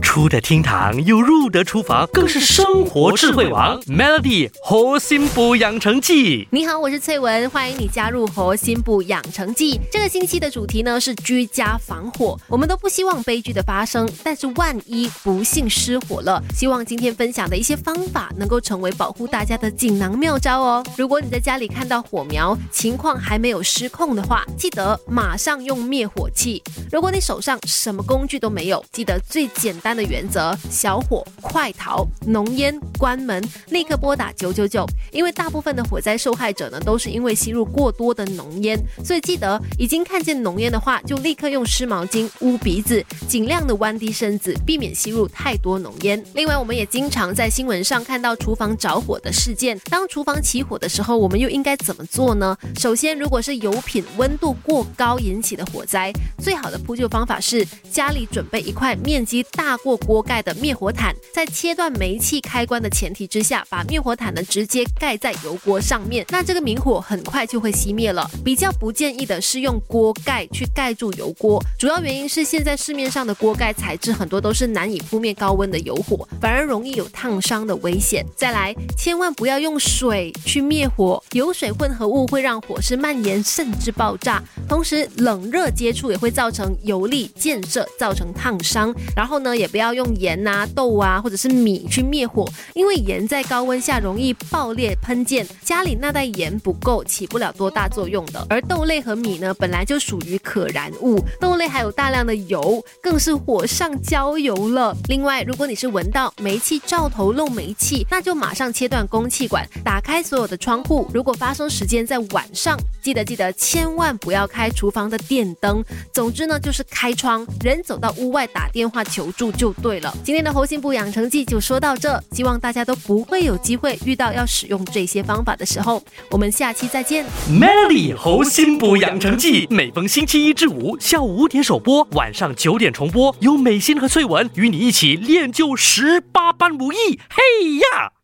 出得厅堂又入得厨房，更是生活智慧王。Melody 核心补养成记，你好，我是翠文，欢迎你加入核心补养成记。这个星期的主题呢是居家防火，我们都不希望悲剧的发生，但是万一不幸失火了，希望今天分享的一些方法能够成为保护大家的锦囊妙招哦。如果你在家里看到火苗，情况还没有失控的话，记得马上用灭火器。如果你手上什么工具都没有，记得最简单的。原则：小火快逃，浓烟关门，立刻拨打九九九。因为大部分的火灾受害者呢，都是因为吸入过多的浓烟，所以记得已经看见浓烟的话，就立刻用湿毛巾捂鼻子，尽量的弯低身子，避免吸入太多浓烟。另外，我们也经常在新闻上看到厨房着火的事件。当厨房起火的时候，我们又应该怎么做呢？首先，如果是油品温度过高引起的火灾，最好的扑救方法是家里准备一块面积大过。过锅盖的灭火毯，在切断煤气开关的前提之下，把灭火毯呢直接盖在油锅上面，那这个明火很快就会熄灭了。比较不建议的是用锅盖去盖住油锅，主要原因是现在市面上的锅盖材质很多都是难以扑灭高温的油火，反而容易有烫伤的危险。再来，千万不要用水去灭火，油水混合物会让火势蔓延甚至爆炸，同时冷热接触也会造成油粒溅射，造成烫伤。然后呢，也不要。用盐啊、豆啊，或者是米去灭火，因为盐在高温下容易爆裂喷溅，家里那袋盐不够，起不了多大作用的。而豆类和米呢，本来就属于可燃物，豆类还有大量的油，更是火上浇油了。另外，如果你是闻到煤气灶头漏煤气，那就马上切断供气管，打开所有的窗户。如果发生时间在晚上，记得记得千万不要开厨房的电灯。总之呢，就是开窗，人走到屋外打电话求助就。对了，今天的猴心补养成记就说到这，希望大家都不会有机会遇到要使用这些方法的时候。我们下期再见。Melly 猴心补养成记每逢星期一至五下午五点首播，晚上九点重播，由美心和翠文与你一起练就十八般武艺。嘿呀！